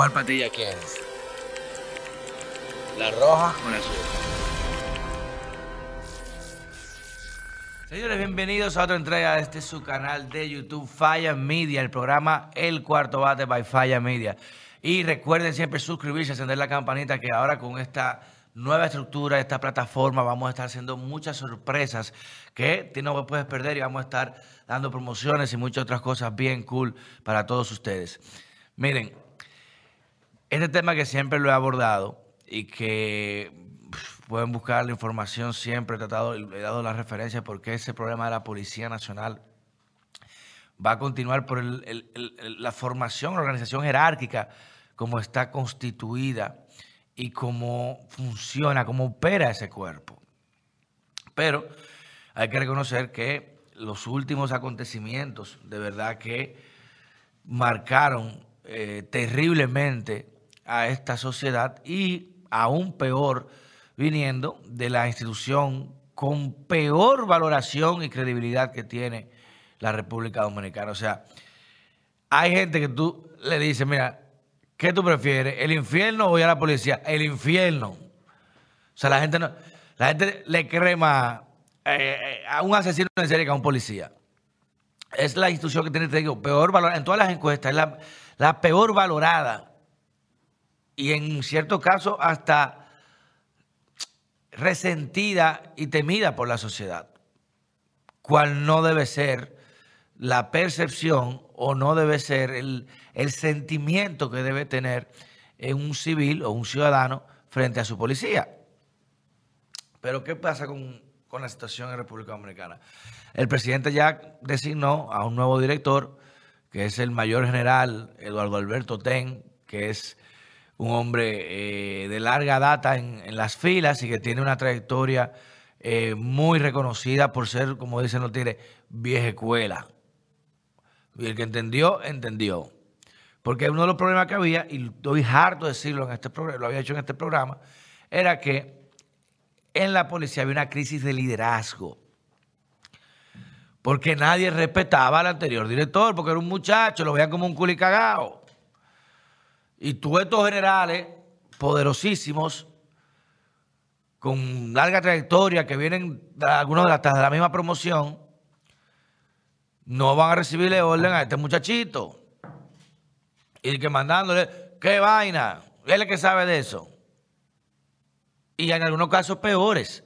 ¿Cuál patilla quieres? ¿La roja o la azul? Señores, bienvenidos a otra entrega de este su canal de YouTube Falla Media, el programa El Cuarto Bate by Falla Media. Y recuerden siempre suscribirse, encender la campanita que ahora con esta nueva estructura, esta plataforma, vamos a estar haciendo muchas sorpresas que no puedes perder y vamos a estar dando promociones y muchas otras cosas bien cool para todos ustedes. Miren, este tema que siempre lo he abordado y que pueden buscar la información siempre, he tratado, he dado la referencia porque ese problema de la Policía Nacional va a continuar por la formación, la organización jerárquica, como está constituida y cómo funciona, cómo opera ese cuerpo. Pero hay que reconocer que los últimos acontecimientos de verdad que marcaron eh, terriblemente a esta sociedad y aún peor viniendo de la institución con peor valoración y credibilidad que tiene la República Dominicana. O sea, hay gente que tú le dices, mira, ¿qué tú prefieres? ¿El infierno o ir a la policía? El infierno. O sea, la gente no, la gente le cree más eh, a un asesino en serie que a un policía. Es la institución que tiene, te digo, peor valorada. En todas las encuestas, es la peor valorada y en cierto caso hasta resentida y temida por la sociedad, cual no debe ser la percepción o no debe ser el, sentimiento que debe tener un civil o un ciudadano frente a su policía. Pero ¿qué pasa con, con la situación en República Dominicana? El presidente ya designó a un nuevo director, que es el mayor general Eduardo Alberto Ten, que es un hombre eh, de larga data en, las filas y que tiene una trayectoria eh, muy reconocida por ser, como dicen los tigres, vieja escuela. Y el que entendió, entendió. Porque uno de los problemas que había, y estoy harto de decirlo en este programa, lo había hecho en este programa, era que en la policía había una crisis de liderazgo. Porque nadie respetaba al anterior director, porque era un muchacho, lo veían como un culicagao. Y tú estos generales poderosísimos, con larga trayectoria, que vienen de algunos de, de la misma promoción, no van a recibirle orden a este muchachito. Y que mandándole, qué vaina, él es que sabe de eso. Y en algunos casos peores,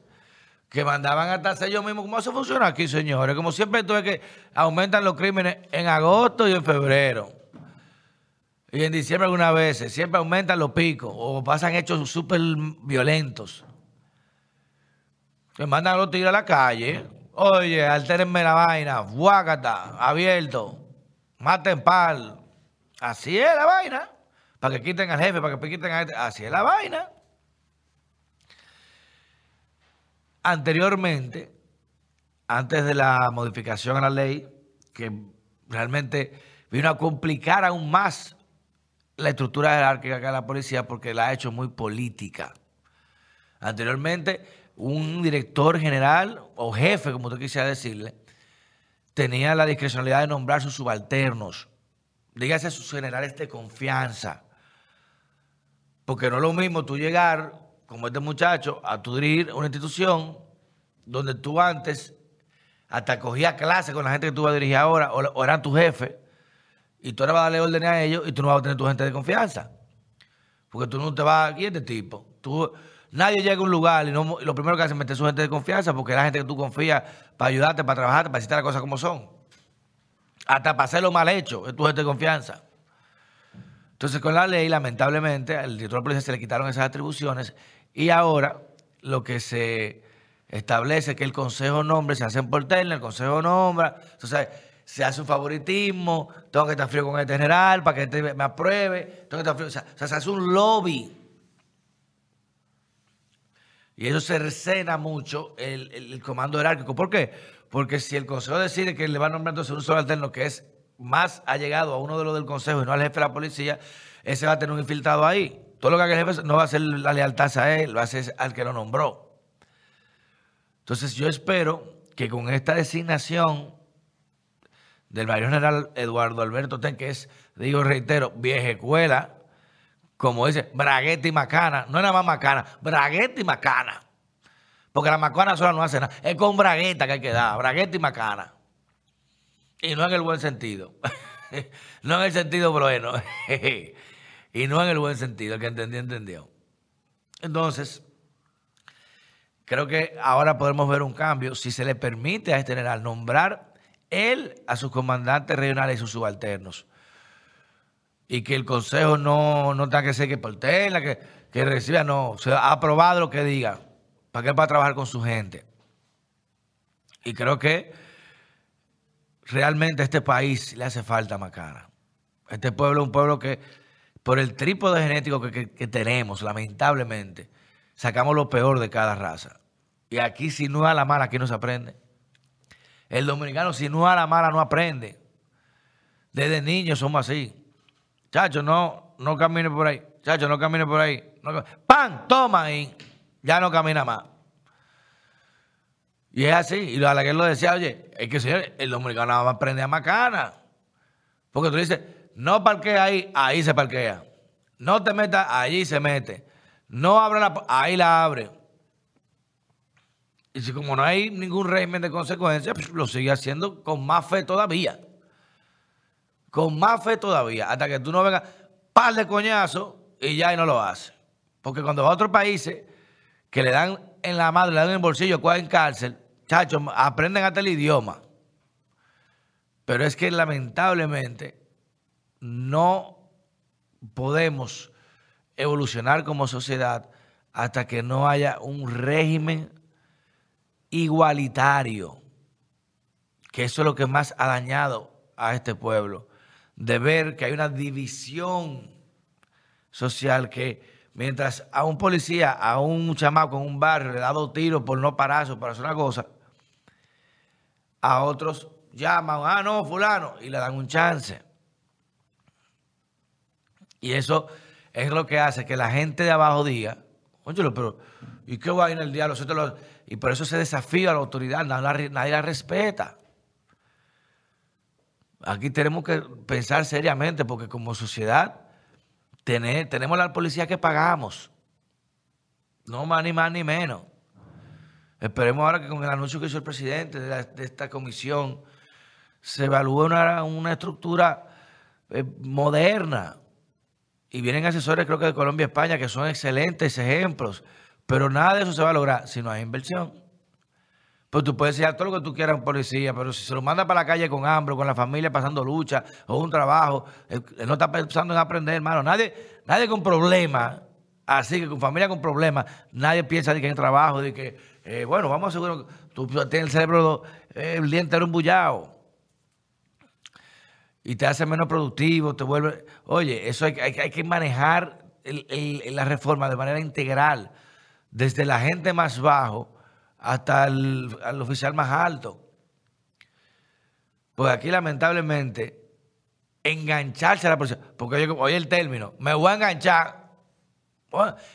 que mandaban hasta hacer ellos mismos. ¿Cómo eso funciona aquí, señores? Como siempre, tú ves que aumentan los crímenes en agosto y en febrero. Y en diciembre algunas veces siempre aumentan los picos o pasan hechos súper violentos. Que mandan a los tigres a la calle. Oye, altérenme la vaina. Guácata, abierto. Maten pal. Así es la vaina. Para que quiten al jefe, para que quiten a este. Así es la vaina. Anteriormente, antes de la modificación a la ley, que realmente vino a complicar aún más la estructura jerárquica de la policía porque la ha hecho muy política. Anteriormente, un director general o jefe, como tú quisieras decirle, tenía la discrecionalidad de nombrar sus subalternos. Dígase a sus generales de confianza. Porque no es lo mismo tú llegar, como este muchacho, a tu dirigir una institución donde tú antes hasta cogías clase con la gente que tú vas a dirigir ahora, o, o eran tu jefe, y tú ahora vas a darle órdenes a ellos y tú no vas a tener tu gente de confianza. Porque tú no te vas aquí este tipo. Tú, nadie llega a un lugar y, lo primero que hace es meter su gente de confianza porque es la gente que tú confías para ayudarte, para trabajarte, para decirte las cosas como son. Hasta para hacerlo mal hecho, es tu gente de confianza. Entonces, con la ley, lamentablemente, al director de policía se le quitaron esas atribuciones y ahora lo que se establece es que el consejo nombre, se hacen por terna, el consejo nombra. Entonces, se hace un favoritismo, tengo que estar frío con este general para que este me apruebe, tengo que estar frío, o sea, se hace un lobby. Y eso se recena mucho el, comando jerárquico. ¿Por qué? Porque si el consejo decide que le va a un solo alterno que es más allegado a uno de los del consejo y no al jefe de la policía, ese va a tener un infiltrado ahí. Todo lo que haga el jefe no va a ser la lealtad a él, lo hace al que lo nombró. Entonces yo espero que con esta designación del mayor general Eduardo Alberto Ten, que es, digo, reitero, vieja escuela, como dice, bragueta y macana. No nada más macana, bragueta y macana. Porque la macana sola no hace nada. Es con bragueta que hay que dar, bragueta y macana. Y no en el buen sentido. no en el sentido bueno. y no en el buen sentido. El que entendió, entendió. Entonces, creo que ahora podemos ver un cambio si se le permite a este general nombrar él a sus comandantes regionales y sus subalternos. Y que el consejo no, no tenga que ser que por tela, que, que reciba, no. Se ha aprobado lo que diga. ¿Para qué? va a trabajar con su gente. Y creo que realmente a este país le hace falta Macana. Este pueblo es un pueblo que, por el trípode genético que, tenemos, lamentablemente, sacamos lo peor de cada raza. Y aquí, si no es a la mala, aquí no se aprende. El dominicano, si no a la mala, no aprende. Desde niños somos así. Chacho, no, no camine por ahí. Chacho, no camine por ahí. ¡Pan! Toma y ya no camina más. Y es así. Y a la que él lo decía, oye, es que señor, el dominicano nada más prende a macana. Porque tú dices, no parquea ahí, ahí se parquea. No te metas, allí se mete. No abre la ahí la abre. Y si como no hay ningún régimen de consecuencias, pues lo sigue haciendo con más fe todavía. Con más fe todavía. Hasta que tú no vengas, par de coñazos y ya y no lo hace. Porque cuando va a otros países que le dan en la madre, le dan en el bolsillo, en cárcel, Chachos, aprenden hasta el idioma. Pero es que lamentablemente no podemos evolucionar como sociedad hasta que no haya un régimen igualitario, que eso es lo que más ha dañado a este pueblo, de ver que hay una división social que mientras a un policía, a un chamaco en un barrio le da dos tiros por no pararse para hacer una cosa, a otros llaman, ah, no, fulano, y le dan un chance. Y eso es lo que hace que la gente de abajo diga, oye, pero ¿y qué va en el diálogo? Y por eso se desafía a la autoridad, nadie, la respeta. Aquí tenemos que pensar seriamente, porque como sociedad tenemos la policía que pagamos. No más ni más ni menos. Esperemos ahora que con el anuncio que hizo el presidente de, esta comisión se evalúe una, estructura eh, moderna. Y vienen asesores, creo que de Colombia y España, que son excelentes ejemplos. Pero nada de eso se va a lograr si no hay inversión. Pues tú puedes decir todo lo que tú quieras un policía, pero si se lo manda para la calle con hambre, con la familia pasando lucha o un trabajo, él, no está pensando en aprender, hermano. Nadie, nadie con problemas, así que con familia con problemas, nadie piensa de que hay trabajo, de que eh, bueno, vamos a asegurar tú tienes el cerebro eh, el día entero embullado y te hace menos productivo, te vuelve... Oye, eso hay, que manejar la reforma de manera integral, desde la gente más bajo hasta el, oficial más alto. Pues aquí lamentablemente engancharse a la policía, porque oye, el término, me voy a enganchar.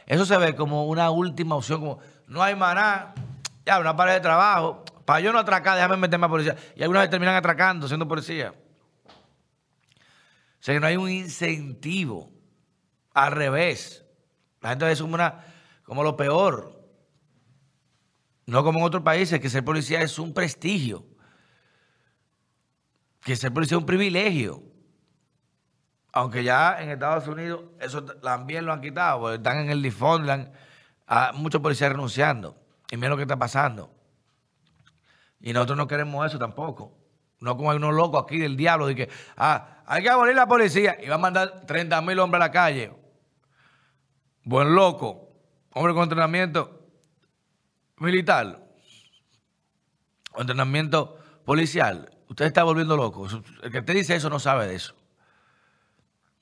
eso se ve como una última opción, como no hay maná, ya, una pared de trabajo. Para yo no atracar, déjame meterme a policía. Y algunas veces terminan atracando, siendo policía. O sea que no hay un incentivo. Al revés. La gente como, una, como lo peor. No como en otros países, que ser policía es un prestigio. Que ser policía es un privilegio. Aunque ya en Estados Unidos eso también lo han quitado, porque están en el a muchos policías renunciando. Y mira lo que está pasando. Y nosotros no queremos eso tampoco. No como hay unos locos aquí del diablo de que, ah, hay que abolir la policía y va a mandar 30 mil hombres a la calle. Buen loco. Hombre con entrenamiento militar. Entrenamiento policial. Usted está volviendo loco. El que te dice eso no sabe de eso.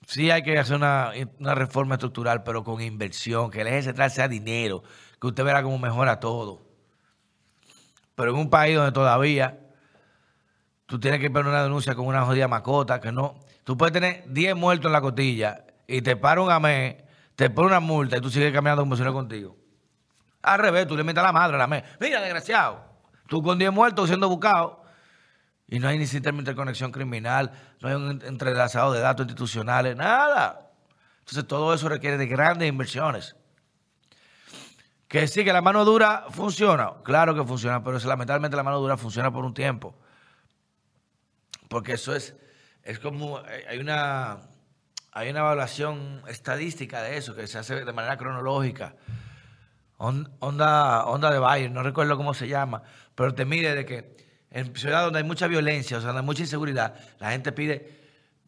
Sí hay que hacer una, reforma estructural, pero con inversión, que el eje central sea dinero, que usted verá cómo mejora todo. Pero en un país donde todavía tú tienes que poner una denuncia con una jodida macota, que no. Tú puedes tener 10 muertos en la cotilla y te para un amé, te pone una multa y tú sigues caminando como contigo. Al revés, tú le metes a la madre a la amé. Mira, desgraciado, tú con 10 muertos siendo buscado y no hay ni sistema de interconexión criminal, no hay un entrelazado de datos institucionales, nada. Entonces todo eso requiere de grandes inversiones. Que sí, que la mano dura funciona. Claro que funciona, pero lamentablemente la mano dura funciona por un tiempo. Porque eso es, es como, eh, hay una, hay una evaluación estadística de eso que se hace de manera cronológica. Onda, onda de Bayer, no recuerdo cómo se llama, pero te mide de que en ciudades donde hay mucha violencia, o sea, donde hay mucha inseguridad, la gente pide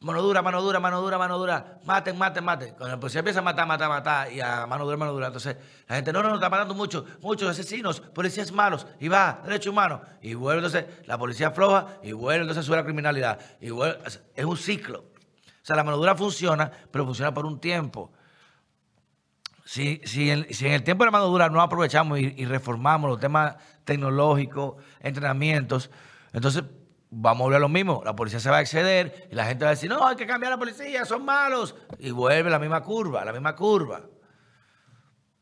mano dura, mano dura, mano dura, mano dura, maten, maten, maten. Cuando la policía empieza a matar, matar, matar, y a mano dura, mano dura, entonces la gente, no, no, no, está matando mucho, muchos asesinos, policías malos, y va, derecho humano, y vuelve entonces la policía floja, y vuelve entonces sube la criminalidad, y vuelve, es un ciclo. O sea, la mano dura funciona, pero funciona por un tiempo. Si, si, en, si en el tiempo de la mano dura no aprovechamos y reformamos los temas tecnológicos, entrenamientos, entonces vamos a volver a lo mismo. La policía se va a exceder y la gente va a decir, no, hay que cambiar la policía, son malos. Y vuelve la misma curva, la misma curva.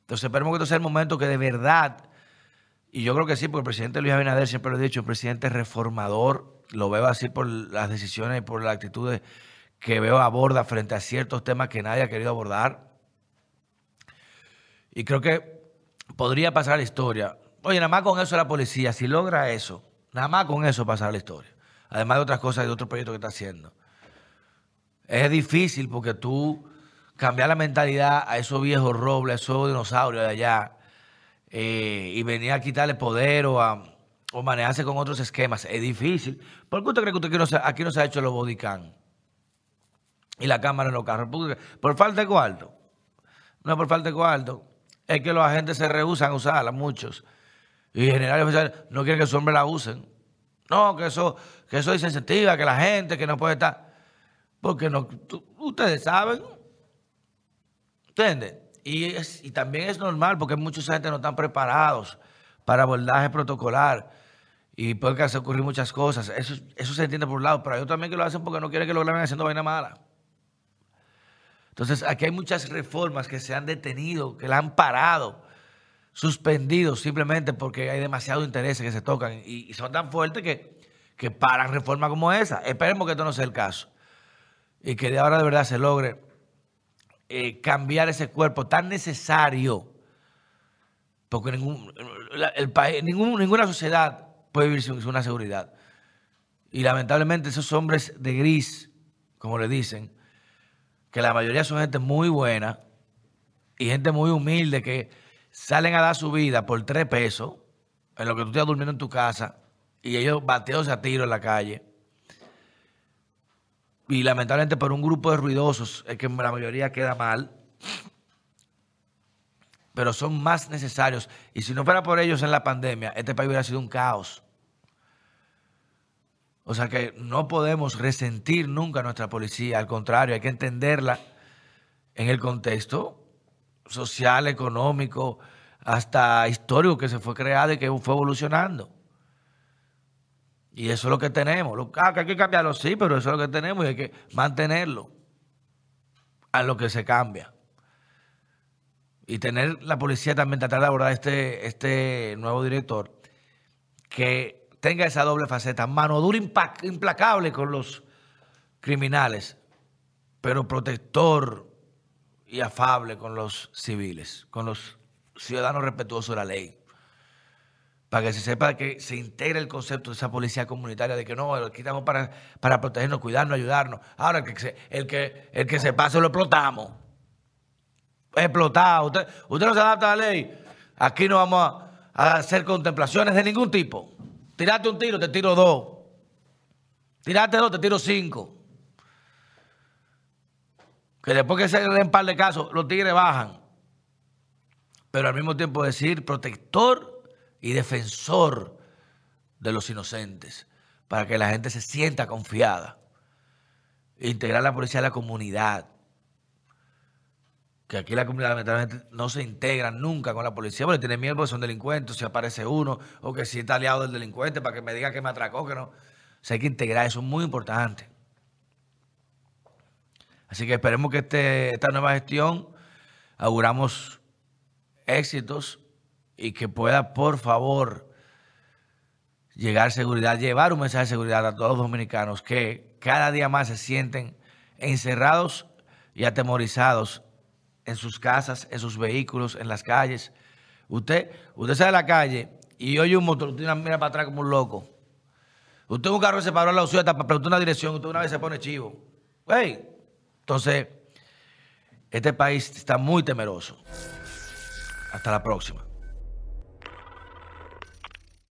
Entonces esperemos que esto sea el momento que de verdad, y yo creo que sí, porque el presidente Luis Abinader siempre lo ha dicho, un presidente reformador, lo veo así por las decisiones y por las actitudes que veo aborda frente a ciertos temas que nadie ha querido abordar. Y creo que podría pasar la historia. Oye, nada más con eso la policía, si logra eso, nada más con eso pasar la historia además de otras cosas y de otros proyectos que está haciendo. Es difícil porque tú cambiar la mentalidad a esos viejos robles, a esos dinosaurios de allá, eh, y venir a quitarle poder o, a, o manejarse con otros esquemas, es difícil. ¿Por qué usted cree que usted aquí no se, ha hecho los bodycam y la cámara en los carros? ¿Por falta de cuarto? No por falta de cuarto. Es que los agentes se rehusan a usarla, muchos. Y generales no quieren que su hombre la usen. No, que eso, que eso incentiva, que la gente, que no puede estar. Porque no, ustedes saben. ¿Entiendes? Y, y también es normal porque mucha gente no están preparados para abordaje protocolar y puede ocurrir muchas cosas. Eso, eso se entiende por un lado, pero hay también que lo hacen porque no quieren que lo graben haciendo vaina mala. Entonces, aquí hay muchas reformas que se han detenido, que la han parado suspendidos simplemente porque hay demasiado interés que se tocan y, son tan fuertes que, que paran reformas como esa. Esperemos que esto no sea el caso y que de ahora de verdad se logre eh, cambiar ese cuerpo tan necesario porque ningún, ningún, ninguna sociedad puede vivir sin una seguridad. Y lamentablemente esos hombres de gris, como le dicen, que la mayoría son gente muy buena y gente muy humilde que salen a dar su vida por tres pesos, en lo que tú estás durmiendo en tu casa, y ellos bateos a tiro en la calle. Y lamentablemente por un grupo de ruidosos es que la mayoría queda mal. Pero son más necesarios. Y si no fuera por ellos en la pandemia, este país hubiera sido un caos. O sea que no podemos resentir nunca a nuestra policía. Al contrario, hay que entenderla en el contexto social, económico, hasta histórico que se fue creado y que fue evolucionando. Y eso es lo que tenemos. Ah, que hay que cambiarlo, sí, pero eso es lo que tenemos y hay que mantenerlo a lo que se cambia. Y tener la policía también tratar de abordar este, este nuevo director que tenga esa doble faceta, mano dura implacable con los criminales, pero protector y afable con los civiles, con los ciudadanos respetuosos de la ley. Para que se sepa que se integre el concepto de esa policía comunitaria, de que no, lo quitamos para, para protegernos, cuidarnos, ayudarnos. Ahora, que el, que, el que se pase lo explotamos. Explotado. Usted, usted no se adapta a la ley. Aquí no vamos a, hacer contemplaciones de ningún tipo. Tirate un tiro, te tiro dos. Tirate dos, te tiro cinco que después que se den un par de casos, los tigres bajan. Pero al mismo tiempo decir protector y defensor de los inocentes, para que la gente se sienta confiada. Integrar la policía a la comunidad. Que aquí la comunidad lamentablemente no se integra nunca con la policía porque tiene miedo porque son delincuentes, si aparece uno, o que si está aliado del delincuente para que me diga que me atracó, que no. O sea, hay que integrar, eso es muy importante. Así que esperemos que este, esta nueva gestión auguramos éxitos y que pueda, por favor, llegar seguridad, llevar un mensaje de seguridad a todos los dominicanos que cada día más se sienten encerrados y atemorizados en sus casas, en sus vehículos, en las calles. Usted, usted sale a la calle y oye un motor, usted mira para atrás como un loco. Usted un carro se paró a la suya para preguntar una dirección, usted una vez se pone chivo. Hey. Entonces, este país está muy temeroso. Hasta la próxima.